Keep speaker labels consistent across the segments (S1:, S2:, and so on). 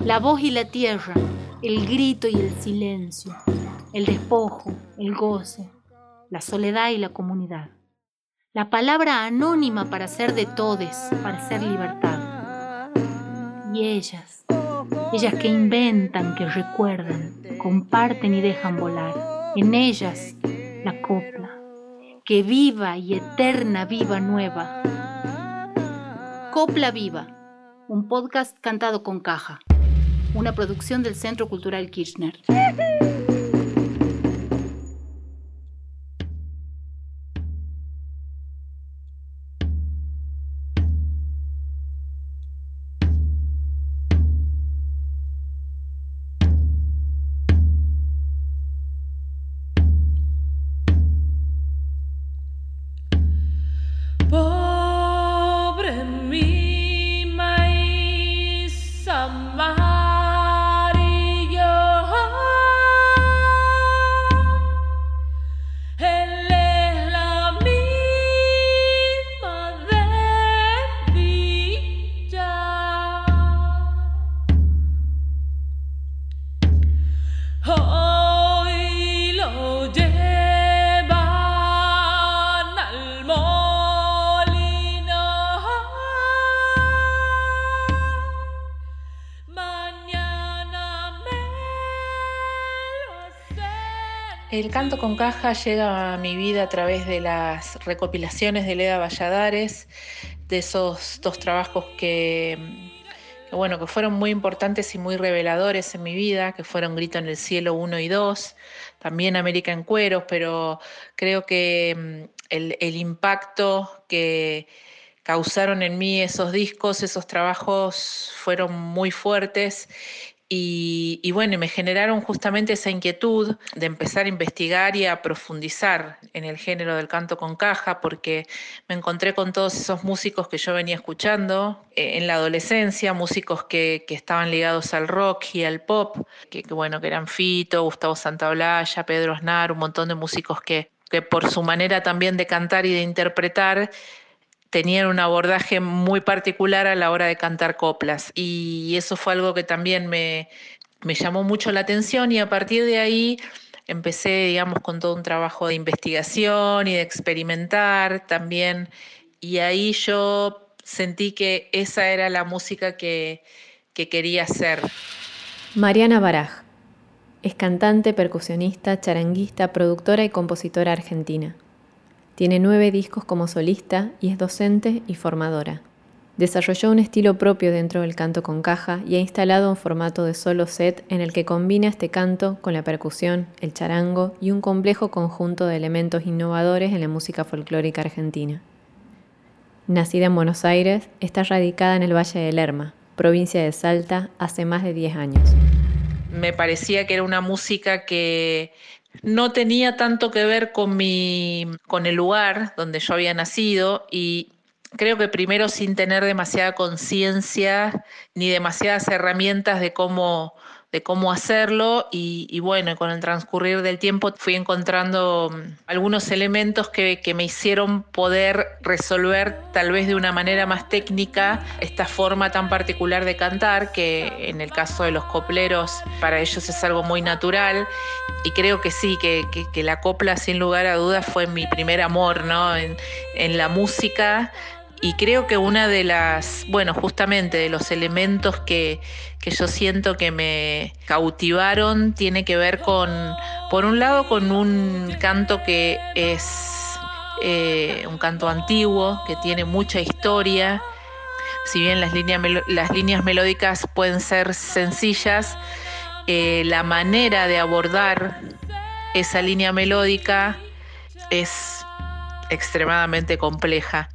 S1: La voz y la tierra, el grito y el silencio, el despojo, el goce, la soledad y la comunidad. La palabra anónima para ser de todes, para ser libertad. Y ellas, ellas que inventan, que recuerdan, comparten y dejan volar. En ellas la copla, que viva y eterna viva nueva. Copla Viva, un podcast cantado con caja, una producción del Centro Cultural Kirchner.
S2: El canto con caja llega a mi vida a través de las recopilaciones de Leda Valladares, de esos dos trabajos que, bueno, que fueron muy importantes y muy reveladores en mi vida, que fueron Grito en el Cielo 1 y 2, también América en Cueros, pero creo que mm, el impacto que causaron en mí esos discos, esos trabajos fueron muy fuertes y, bueno, me generaron justamente esa inquietud de empezar a investigar y a profundizar en el género del canto con caja, porque me encontré con todos esos músicos que yo venía escuchando eh, en la adolescencia, músicos que, estaban ligados al rock y al pop, que, bueno, que eran Fito, Gustavo Santaolalla, Pedro Aznar, un montón de músicos que, que por su manera también de cantar y de interpretar tenían un abordaje muy particular a la hora de cantar coplas y eso fue algo que también me, llamó mucho la atención y a partir de ahí empecé, digamos, con todo un trabajo de investigación y de experimentar también y ahí yo sentí que esa era la música que, que quería hacer.
S3: Mariana Baraj es cantante, percusionista, charanguista, productora y compositora argentina. Tiene nueve discos como solista y es docente y formadora. Desarrolló un estilo propio dentro del canto con caja y ha instalado un formato de solo set en el que combina este canto con la percusión, el charango y un complejo conjunto de elementos innovadores en la música folclórica argentina. Nacida en Buenos Aires, está radicada en el Valle de Lerma, provincia de Salta, hace más de 10 años.
S2: Me parecía que era una música que no tenía tanto que ver con, mi, con el lugar donde yo había nacido y creo que primero sin tener demasiada conciencia ni demasiadas herramientas de cómo de cómo hacerlo y, bueno, con el transcurrir del tiempo fui encontrando mm, algunos elementos que, me hicieron poder resolver tal vez de una manera más técnica esta forma tan particular de cantar, que en el caso de los copleros para ellos es algo muy natural y creo que sí, que, la copla sin lugar a dudas fue mi primer amor ¿no? en, en la música y creo que una de las, bueno, justamente de los elementos que, yo siento que me cautivaron tiene que ver con, por un lado, con un canto que es eh, un canto antiguo, que tiene mucha historia. Si bien las líneas, las líneas melódicas pueden ser sencillas, eh, la manera de abordar esa línea melódica es extremadamente compleja.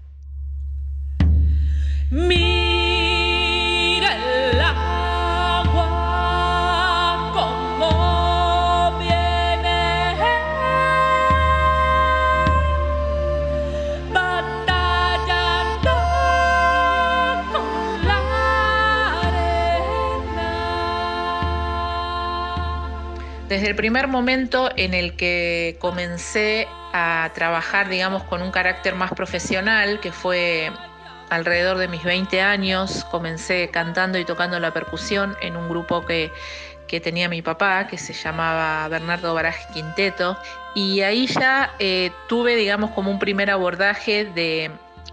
S2: Desde el primer momento en el que comencé a trabajar, digamos, con un carácter más profesional, que fue alrededor de mis 20 años comencé cantando y tocando la percusión en un grupo que, que tenía mi papá, que se llamaba Bernardo Baraje Quinteto, y ahí ya eh, tuve, digamos, como un primer abordaje de,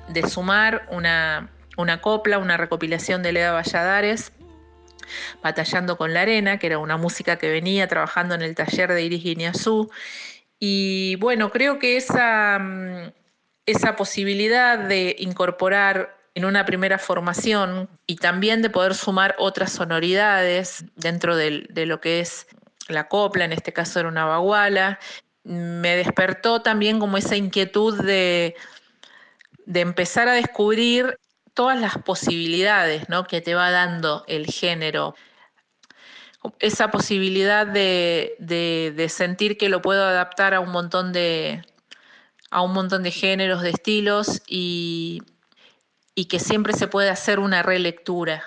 S2: de sumar una, una, copla, una recopilación de Leda Valladares, Batallando con la Arena, que era una música que venía trabajando en el taller de Iris Guineazú, y bueno, creo que esa, mm, esa posibilidad de incorporar en una primera formación y también de poder sumar otras sonoridades dentro de, lo que es la copla, en este caso era una baguala, me despertó también como esa inquietud de, de empezar a descubrir todas las posibilidades ¿no? que te va dando el género. Esa posibilidad de, de, sentir que lo puedo adaptar a un montón de, a un montón de géneros, de estilos y, y que siempre se puede hacer una relectura.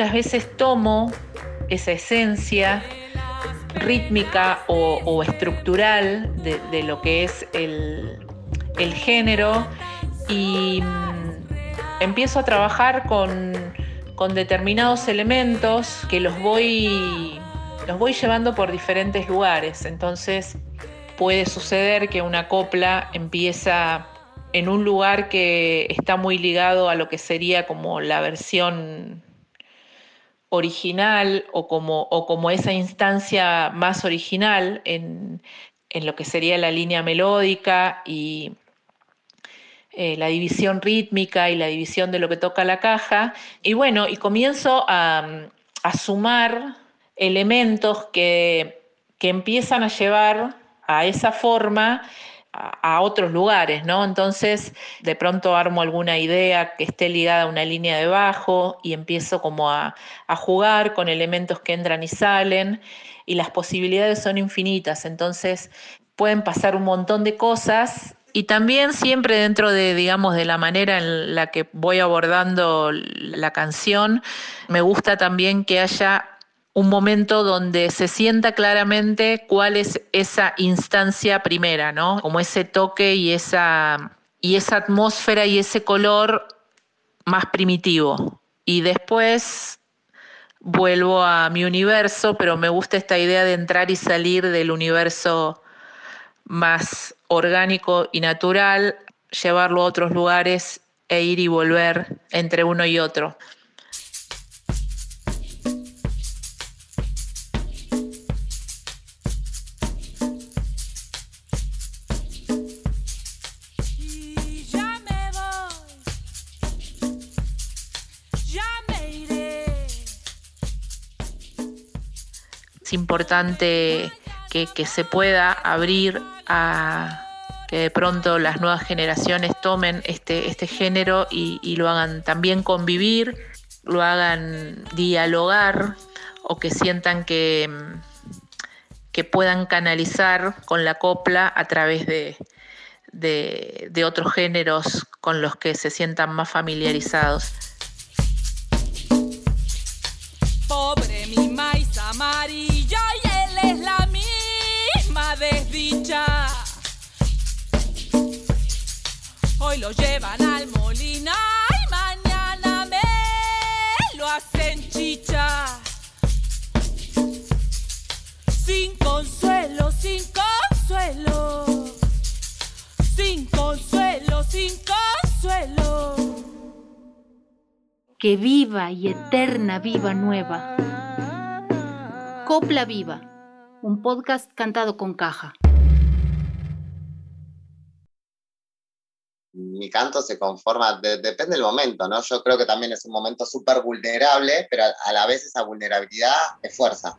S2: Muchas veces tomo esa esencia rítmica o, estructural de, lo que es el, el género y mm, empiezo a trabajar con, con determinados elementos que los voy, los voy llevando por diferentes lugares. Entonces puede suceder que una copla empieza en un lugar que está muy ligado a lo que sería como la versión original o como, o como esa instancia más original en, en, lo que sería la línea melódica y eh, la división rítmica y la división de lo que toca la caja. Y bueno, y comienzo a, a sumar elementos que, que, empiezan a llevar a esa forma a, otros lugares, ¿no? Entonces, de pronto armo alguna idea que esté ligada a una línea de bajo y empiezo como a, a jugar con elementos que entran y salen y las posibilidades son infinitas, entonces pueden pasar un montón de cosas y también siempre dentro de, digamos, de la manera en la que voy abordando la canción, me gusta también que haya un momento donde se sienta claramente cuál es esa instancia primera, ¿no? Como ese toque y esa, y esa atmósfera y ese color más primitivo. Y después vuelvo a mi universo, pero me gusta esta idea de entrar y salir del universo más orgánico y natural, llevarlo a otros lugares e ir y volver entre uno y otro. Importante que, se pueda abrir a que de pronto las nuevas generaciones tomen este, este género y, lo hagan también convivir, lo hagan dialogar o que sientan que, que puedan canalizar con la copla a través de, de, otros géneros con los que se sientan más familiarizados.
S4: Pobre mi maíz amarilla desdicha. Hoy lo llevan al molino y mañana me lo hacen chicha. Sin consuelo, sin consuelo. Sin consuelo, sin consuelo.
S1: Que viva y eterna viva nueva. Copla Viva, un podcast cantado con caja.
S5: Mi canto se conforma, de- depende del momento, ¿no? Yo creo que también es un momento súper vulnerable, pero a, la vez esa vulnerabilidad es fuerza.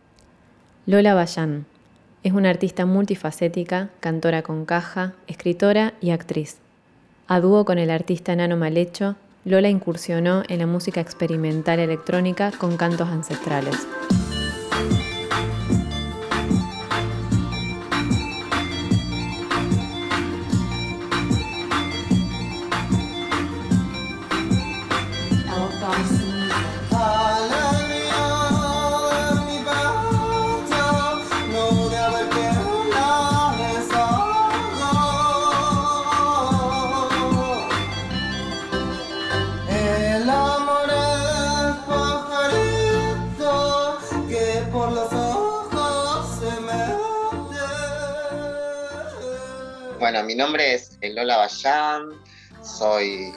S3: Lola Bayán es una artista multifacética, cantora con caja, escritora y actriz. A dúo con el artista Nano Malecho, Lola incursionó en la música experimental electrónica con cantos ancestrales.
S5: Nombre es Lola Bayán, soy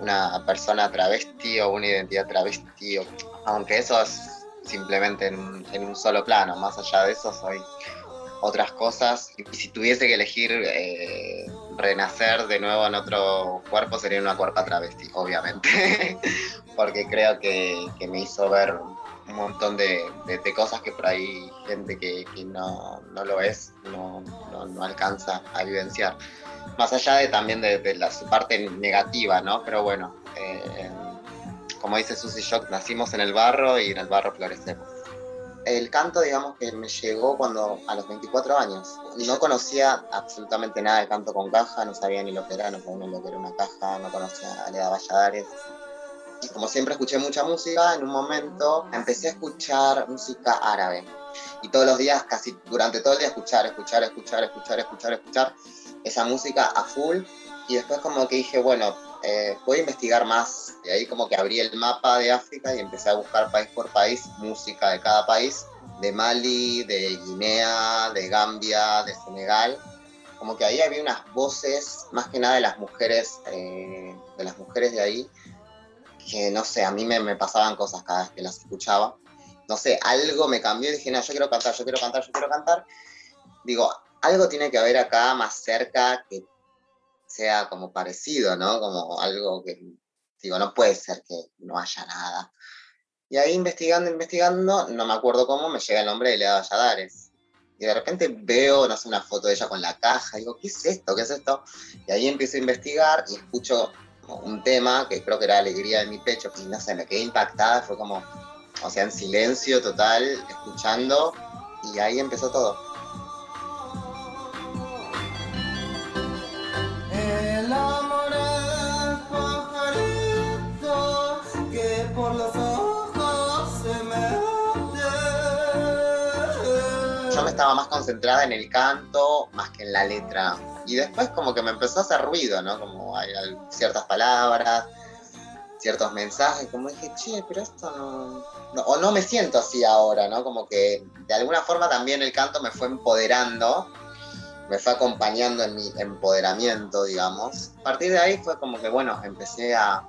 S5: una persona travesti o una identidad travesti, aunque eso es simplemente en, un- solo plano, más allá de eso soy otras cosas. Y si tuviese que elegir eh, renacer de nuevo en otro cuerpo, sería una cuerpa travesti, obviamente, porque creo que, me hizo ver un montón de, cosas que por ahí gente que, no, lo es no- no alcanza a vivenciar. Más allá de también de, de la parte negativa, ¿no? Pero bueno, eh, como dice Susy Shock, nacimos en el barro y en el barro florecemos. El canto, digamos que me llegó cuando a los 24 años. No conocía absolutamente nada de canto con caja, no sabía ni lo que era, no sabía lo que era una caja, no conocía a Leda Valladares. Y como siempre escuché mucha música, en un momento empecé a escuchar música árabe. Y todos los días, casi durante todo el día, escuchar, escuchar, escuchar, escuchar, escuchar, escuchar esa música a full. Y después como que dije, bueno, eh, voy a investigar más. Y ahí como que abrí el mapa de África y empecé a buscar país por país música de cada país, de Mali, de Guinea, de Gambia, de Senegal. Como que ahí había unas voces, más que nada de las mujeres, eh, de las mujeres de ahí, que no sé, a mí me, me pasaban cosas cada vez que las escuchaba. No sé, algo me cambió y dije, no, yo quiero cantar, yo quiero cantar, yo quiero cantar. Digo, algo tiene que haber acá más cerca que sea como parecido, ¿no? Como algo que, digo, no puede ser que no haya nada. Y ahí investigando, investigando, no me acuerdo cómo, me llega el nombre de Lea Valladares. Y de repente veo, no sé, una foto de ella con la caja, y digo, ¿qué es esto? ¿Qué es esto? Y ahí empiezo a investigar y escucho un tema que creo que era Alegría de mi pecho, y no sé, me quedé impactada, fue como, o sea, en silencio total, escuchando, y ahí empezó todo. Estaba más concentrada en el canto más que en la letra. Y después como que me empezó a hacer ruido, ¿no? Como hay ciertas palabras, ciertos mensajes, como dije, che, pero esto no, no- O no me siento así ahora, ¿no? Como que de alguna forma también el canto me fue empoderando, me fue acompañando en mi empoderamiento, digamos. A partir de ahí fue como que, bueno, empecé a,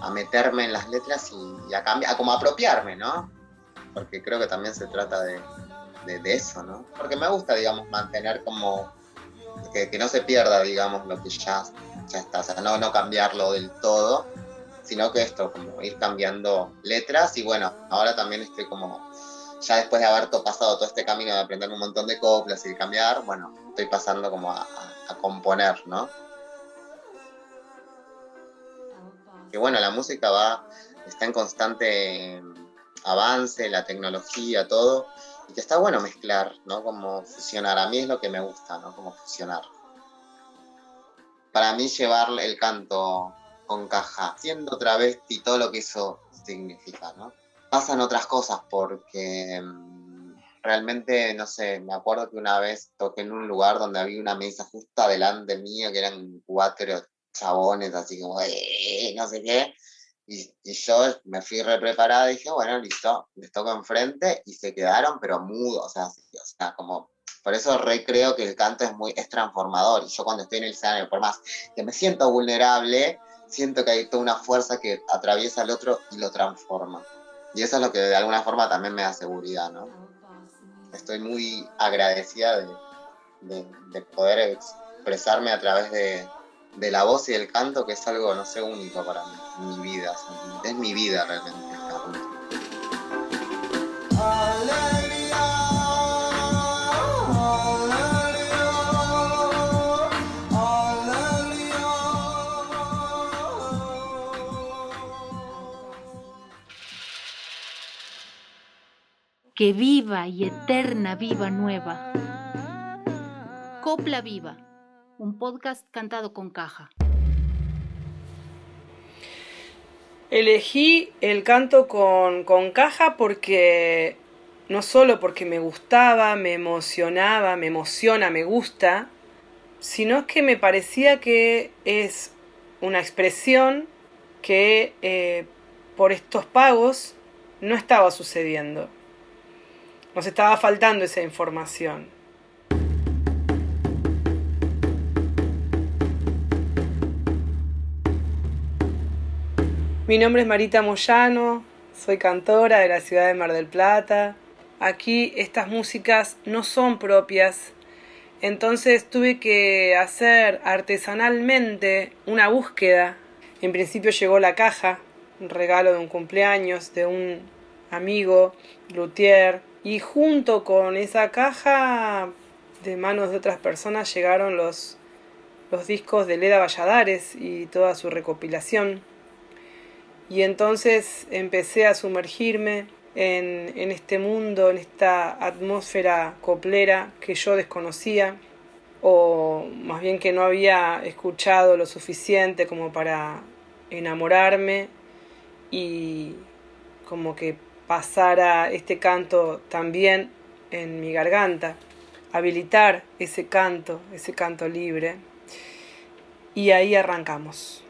S5: a meterme en las letras y, y a cambiar, a como apropiarme, ¿no? Porque creo que también se trata de, de, de eso, ¿no? Porque me gusta, digamos, mantener como que, que no se pierda, digamos, lo que ya, ya está, o sea, no, no cambiarlo del todo, sino que esto, como ir cambiando letras y bueno, ahora también estoy como, ya después de haber to- pasado todo este camino de aprender un montón de coplas y de cambiar, bueno, estoy pasando como a, a- a componer, ¿no? Que bueno, la música va, está en constante avance, la tecnología, todo, y que está bueno mezclar, ¿no? Como fusionar, a mí es lo que me gusta, ¿no? Como fusionar. para mí llevar el canto con caja, siendo travesti, todo lo que eso significa, ¿no? Pasan otras cosas porque mm, realmente, no sé, me acuerdo que una vez toqué en un lugar donde había una mesa justo delante mía, que eran cuatro chabones, así como, "Eh", no sé qué, y, yo me fui re preparada y dije, bueno, listo, les toco enfrente y se quedaron, pero mudos, o sea, como, por eso re creo que el canto es muy, es transformador, y yo cuando estoy en el escenario, por más que me siento vulnerable, siento que hay toda una fuerza que atraviesa al otro y lo transforma. Y eso es lo que de alguna forma también me da seguridad, ¿no? Estoy muy agradecida de, de- de poder expresarme a través de, de la voz y el canto, que es algo, no sé, único para mí, mi vida. o sea, es mi vida realmente.
S1: Que viva y eterna viva nueva. Copla Viva, un podcast cantado con caja.
S6: Elegí el canto con, con caja porque no solo porque me gustaba, me emocionaba, me emociona, me gusta, sino que me parecía que es una expresión que eh, por estos pagos no estaba sucediendo. Nos estaba faltando esa información. Mi nombre es Marita Moyano, soy cantora de la ciudad de Mar del Plata. Aquí estas músicas no son propias, entonces tuve que hacer artesanalmente una búsqueda. En principio llegó la caja, un regalo de un cumpleaños de un amigo, luthier, y junto con esa caja de manos de otras personas llegaron los, los discos de Leda Valladares y toda su recopilación. Y entonces empecé a sumergirme en, este mundo, en esta atmósfera coplera que yo desconocía, o más bien que no había escuchado lo suficiente como para enamorarme y como que pasara este canto también en mi garganta, habilitar ese canto, ese canto libre. Y ahí arrancamos.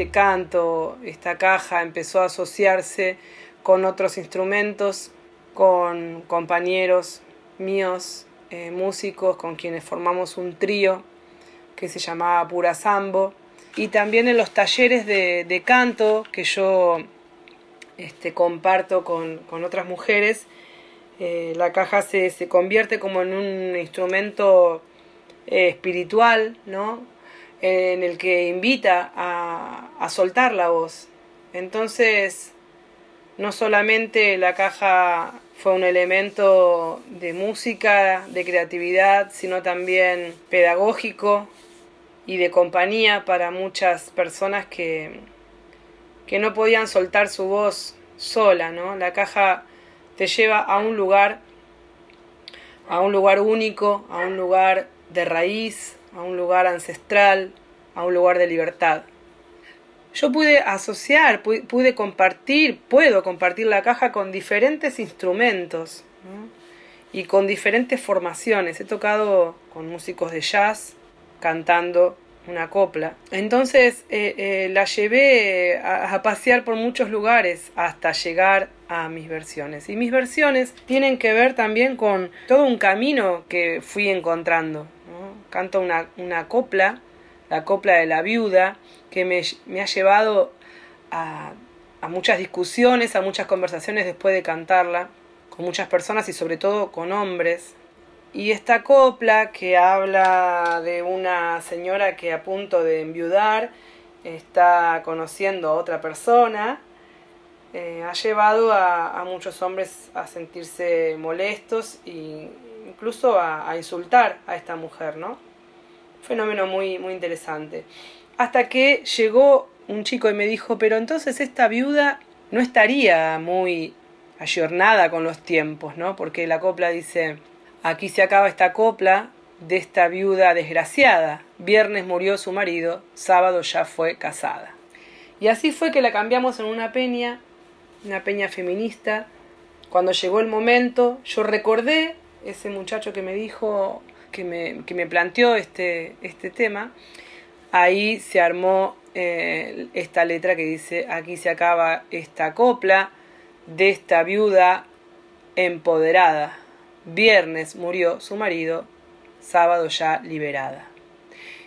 S6: Este canto, esta caja empezó a asociarse con otros instrumentos, con compañeros míos, eh, músicos, con quienes formamos un trío que se llamaba Pura Sambo, y también en los talleres de, canto que yo este, comparto con, con, otras mujeres, eh, la caja se, se, convierte como en un instrumento eh, espiritual, ¿no? En el que invita a, a, soltar la voz. Entonces, no solamente la caja fue un elemento de música, de creatividad, sino también pedagógico y de compañía para muchas personas que, que no podían soltar su voz sola, ¿no? La caja te lleva a un lugar, a un lugar único, a un lugar de raíz, a un lugar ancestral, a un lugar de libertad. Yo pude asociar, pude compartir, puedo compartir la caja con diferentes instrumentos y con diferentes formaciones. He tocado con músicos de jazz, cantando una copla. Entonces eh, eh, la llevé a, pasear por muchos lugares hasta llegar a mis versiones. Y mis versiones tienen que ver también con todo un camino que fui encontrando. ¿No? Canto una, una, copla, la copla de la viuda, que me, me ha llevado a, a muchas discusiones, a muchas conversaciones después de cantarla, con muchas personas y sobre todo con hombres, y esta copla que habla de una señora que a punto de enviudar está conociendo a otra persona, eh, ha llevado a, muchos hombres a sentirse molestos e incluso a, insultar a esta mujer, ¿no? Fenómeno muy, muy interesante. Hasta que llegó un chico y me dijo, pero entonces esta viuda no estaría muy ayornada con los tiempos, ¿no? Porque la copla dice, aquí se acaba esta copla de esta viuda desgraciada. Viernes murió su marido, sábado ya fue casada. Y así fue que la cambiamos en una peña, una peña feminista. Cuando llegó el momento, yo recordé ese muchacho que me dijo, que me, que me planteó este, este tema, ahí se armó eh, esta letra que dice, aquí se acaba esta copla de esta viuda empoderada. Viernes murió su marido, sábado ya liberada.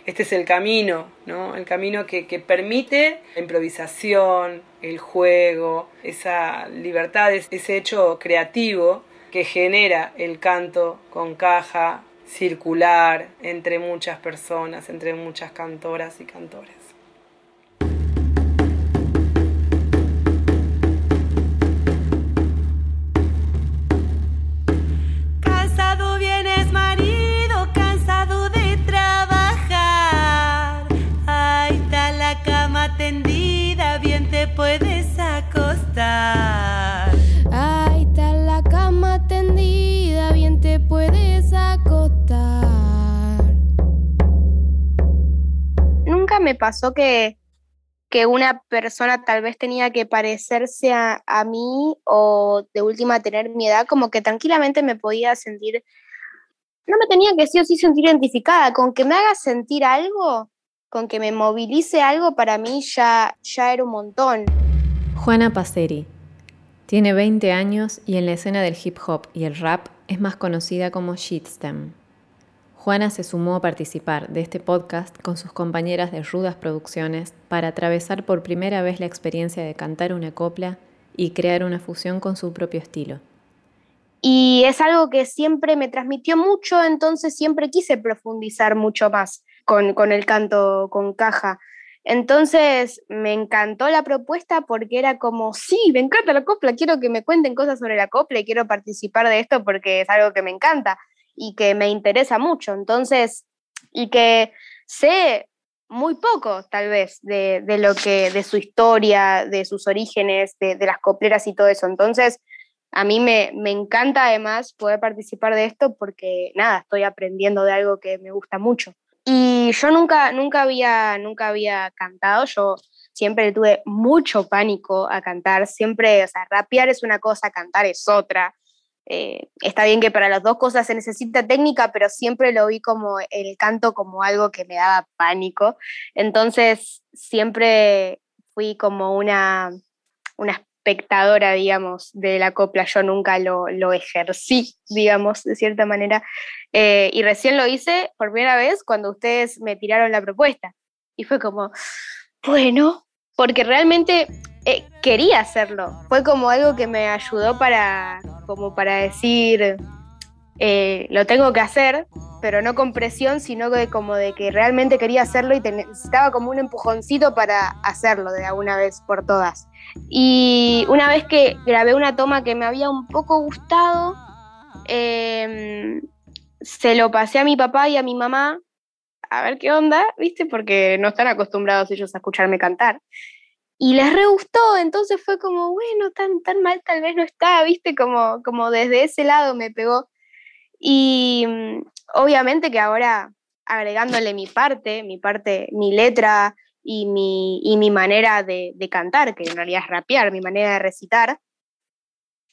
S6: Este es el camino, ¿no? El camino que, que permite la improvisación, el juego, esa libertad, ese hecho creativo que genera el canto con caja circular entre muchas personas, entre muchas cantoras y cantores.
S4: Cansado vienes
S7: me pasó que, que una persona tal vez tenía que parecerse a, a mí o de última tener mi edad, como que tranquilamente me podía sentir, no me tenía que sí o sí sentir identificada, con que me haga sentir algo, con que me movilice algo, para mí ya, ya era un montón.
S3: Juana Paceri. Tiene 20 años y en la escena del hip hop y el rap es más conocida como Shitstem. Juana se sumó a participar de este podcast con sus compañeras de Rudas Producciones para atravesar por primera vez la experiencia de cantar una copla y crear una fusión con su propio estilo.
S7: Y es algo que siempre me transmitió mucho, entonces siempre quise profundizar mucho más con, con el canto con caja. Entonces me encantó la propuesta porque era como, sí, me encanta la copla, quiero que me cuenten cosas sobre la copla y quiero participar de esto porque es algo que me encanta y que me interesa mucho. Entonces, y que sé muy poco tal vez de, de lo que, de su historia, de sus orígenes, de, de las copleras y todo eso. Entonces, a mí me, me encanta además poder participar de esto porque nada, estoy aprendiendo de algo que me gusta mucho. Y yo nunca, nunca, había, nunca había cantado, yo siempre tuve mucho pánico a cantar, siempre, o sea, rapear es una cosa, cantar es otra. Eh, está bien que para las dos cosas se necesita técnica, pero siempre lo vi como el canto como algo que me daba pánico. Entonces, siempre fui como una, una espectadora, digamos, de la copla. Yo nunca lo, lo ejercí, digamos, de cierta manera. Eh, y recién lo hice por primera vez cuando ustedes me tiraron la propuesta. Y fue como, bueno, porque realmente eh, quería hacerlo. Fue como algo que me ayudó para, como para decir, eh, lo tengo que hacer, pero no con presión, sino que como de que realmente quería hacerlo y necesitaba como un empujoncito para hacerlo de alguna vez por todas. Y una vez que grabé una toma que me había un poco gustado, eh, se lo pasé a mi papá y a mi mamá a ver qué onda, ¿viste? Porque no están acostumbrados ellos a escucharme cantar. Y les re gustó, entonces fue como, bueno, tan, tan mal tal vez no está, ¿viste? Como, como desde ese lado me pegó. Y mm, obviamente que ahora agregándole mi parte, mi parte, mi letra y mi, y mi manera de, de cantar, que en realidad es rapear, mi manera de recitar,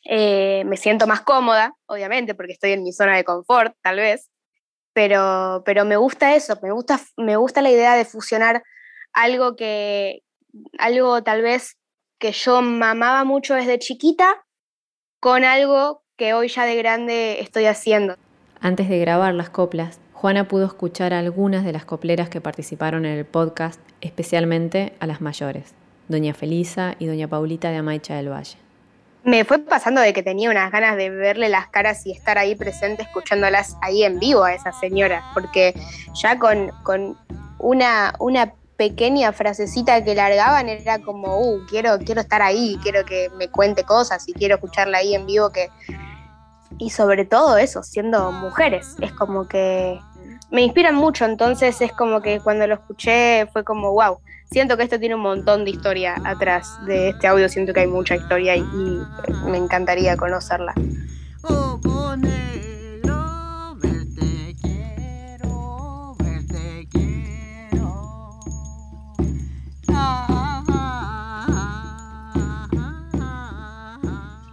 S7: eh, me siento más cómoda, obviamente, porque estoy en mi zona de confort, tal vez, pero, pero me gusta eso, me gusta, me gusta la idea de fusionar algo que, algo tal vez que yo mamaba mucho desde chiquita con algo que hoy ya de grande estoy haciendo.
S3: Antes de grabar las coplas, Juana pudo escuchar a algunas de las copleras que participaron en el podcast, especialmente a las mayores, Doña Felisa y Doña Paulita de Amaicha del Valle.
S7: Me fue pasando de que tenía unas ganas de verle las caras y estar ahí presente escuchándolas ahí en vivo a esas señoras, porque ya con, con una, una pequeña frasecita que largaban era como, uh, quiero, quiero estar ahí, quiero que me cuente cosas y quiero escucharla ahí en vivo que... Y sobre todo eso, siendo mujeres, es como que me inspiran mucho, entonces es como que cuando lo escuché fue como, wow, siento que esto tiene un montón de historia atrás de este audio, siento que hay mucha historia y, me encantaría conocerla.
S8: Ojo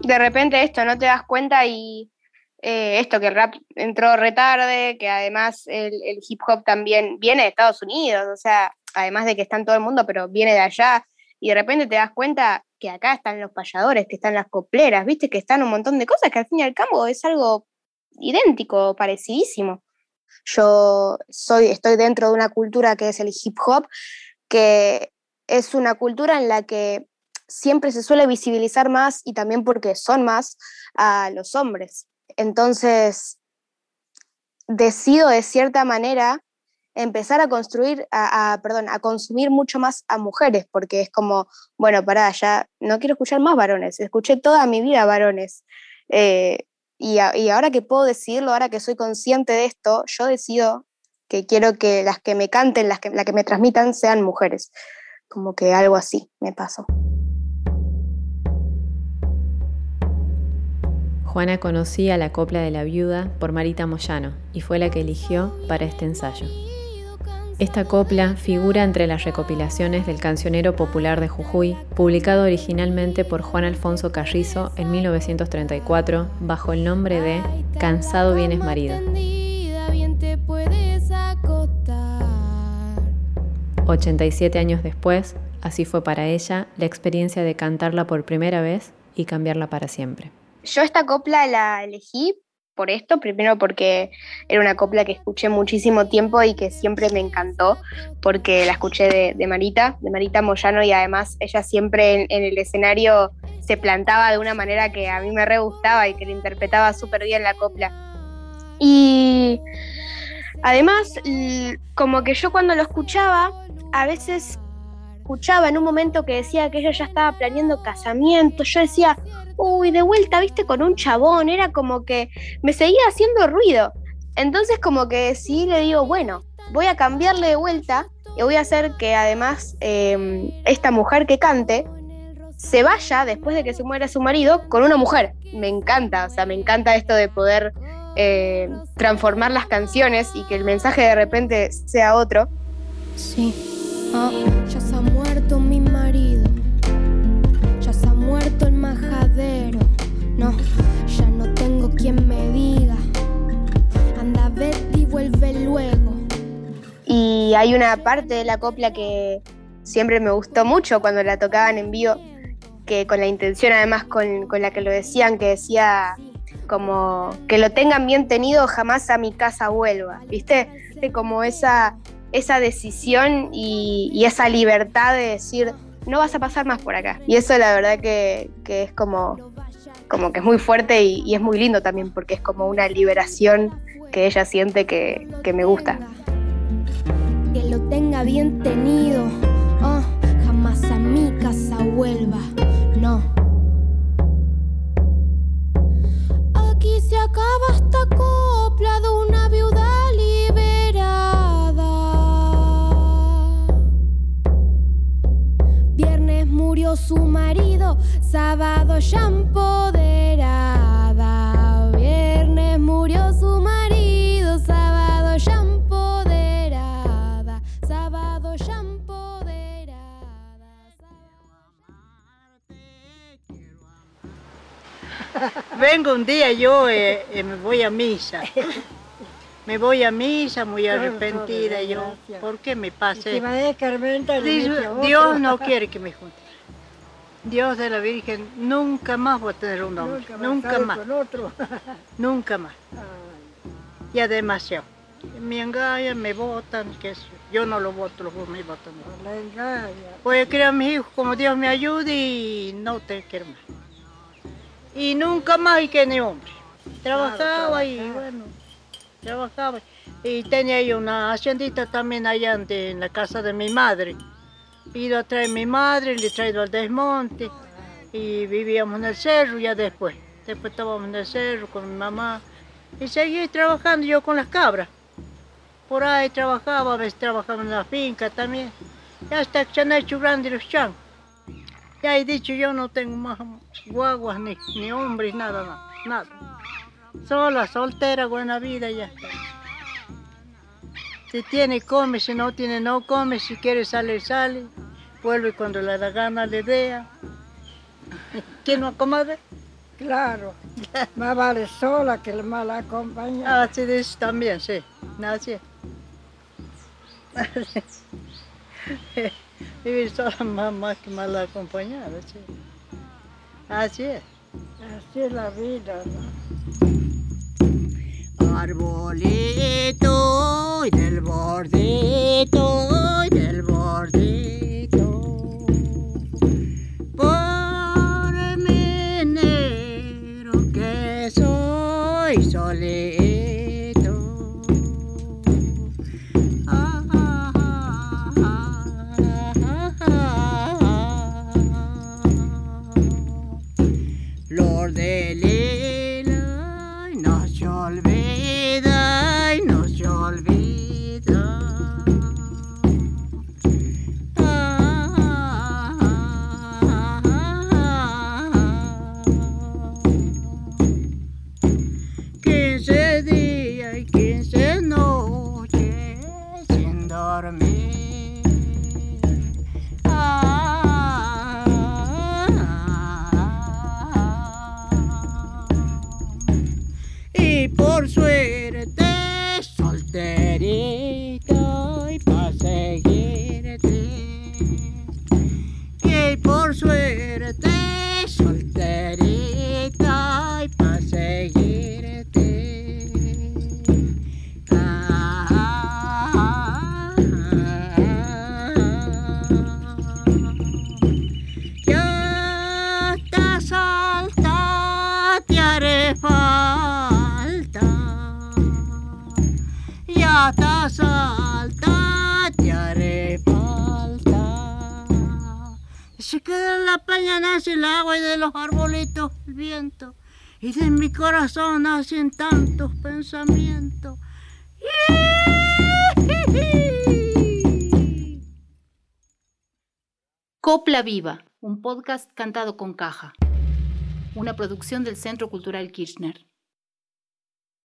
S7: De repente esto, no te das cuenta y eh, esto, que el rap entró retarde, que además el, el hip hop también viene de Estados Unidos, o sea, además de que está en todo el mundo, pero viene de allá, y de repente te das cuenta que acá están los payadores, que están las copleras, viste, que están un montón de cosas que al fin y al cabo es algo idéntico, parecidísimo. Yo soy, estoy dentro de una cultura que es el hip hop, que es una cultura en la que siempre se suele visibilizar más y también porque son más a los hombres. Entonces, decido de cierta manera empezar a construir, a, perdón, a consumir mucho más a mujeres, porque es como, bueno, pará, ya no quiero escuchar más varones, escuché toda mi vida varones. Eh, y ahora que puedo decidirlo, ahora que soy consciente de esto, yo decido que quiero que las que me canten, las que, las que me transmitan sean mujeres. Como que algo así me pasó.
S3: Juana conocía la copla de la viuda por Marita Moyano y fue la que eligió para este ensayo. Esta copla figura entre las recopilaciones del Cancionero Popular de Jujuy, publicado originalmente por Juan Alfonso Carrizo en 1934 bajo el nombre de Cansado vienes marido.
S9: Tendida, bien te puedes acostar.
S3: 87 años después, así fue para ella la experiencia de cantarla por primera vez y cambiarla para siempre.
S7: Yo esta copla la elegí por esto, primero porque era una copla que escuché muchísimo tiempo y que siempre me encantó, porque la escuché de, Marita, de Marita Moyano, y además ella siempre en, el escenario se plantaba de una manera que a mí me re gustaba y que le interpretaba súper bien la copla. Y además, como que yo cuando lo escuchaba, a veces escuchaba en un momento que decía que ella ya estaba planeando casamiento, yo decía, uy, de vuelta, viste, con un chabón, era como que me seguía haciendo ruido. Entonces como que sí le digo, bueno, voy a cambiarle de vuelta y voy a hacer que además eh, esta mujer que cante se vaya después de que se muera su marido con una mujer. Me encanta, o sea, me encanta esto de poder eh, transformar las canciones y que el mensaje de repente sea otro.
S9: Sí. Ah, Y
S7: hay una parte de la copla que siempre me gustó mucho cuando la tocaban en vivo, que con la intención además con, con la que lo decían, que decía como que lo tengan bien tenido, jamás a mi casa vuelva, ¿viste? Como esa, esa decisión y, y esa libertad de decir, no vas a pasar más por acá. Y eso la verdad que, que es como, como que es muy fuerte y, y es muy lindo también, porque es como una liberación que ella siente que, que me gusta.
S9: Que lo tenga bien tenido. Ah, jamás a mi casa vuelva. No. Aquí se acaba esta copla de una viuda liberada. Viernes murió su marido, sábado ya empoderada.
S10: Vengo un día yo eh, eh, me voy a misa. Me voy a misa muy arrepentida yo. ¿Por qué me pasé? Dios no quiere que me junte. Dios de la Virgen, nunca más voy a tener un hombre.
S11: Nunca más,
S10: Nunca más. Nunca más. Ya demasiado. Me engañan, me votan, que yo no lo voto, los me votan. Voy a criar a mis hijos como Dios me ayude y no te quiero más. Y nunca más hay que ni hombre. Trabajaba y bueno, trabajaba. Y tenía yo una haciendita también allá ante- en la casa de mi madre. Ido a traer mi madre, le he traído al desmonte y vivíamos en el cerro ya después. Después estábamos en el cerro con mi mamá y seguí trabajando yo con las cabras.
S8: por ahí trabajaba, a veces trabajaba en la finca también. Y hasta que se han hecho grandes los changos. Ya he dicho, yo no tengo más guaguas, ni, ni hombres, nada más, nada. Sola, soltera, buena vida, ya está. Si tiene, come, si no tiene, no come, si quiere salir, sale. Vuelve cuando le da gana, le dea. ¿Quién no acomode?
S11: Claro. Más vale sola que mal acompañada.
S8: Ah, sí, de eso también, sí. Así es. Vivir sola más, más que mal acompañada, sí. Así es.
S11: Así es la vida, ¿no?
S8: Arbolito por suerte solterito el agua y de los arbolitos el viento. Y de mi corazón nacen tantos pensamientos.
S1: Copla Viva, un podcast cantado con caja. Una producción del Centro Cultural Kirchner.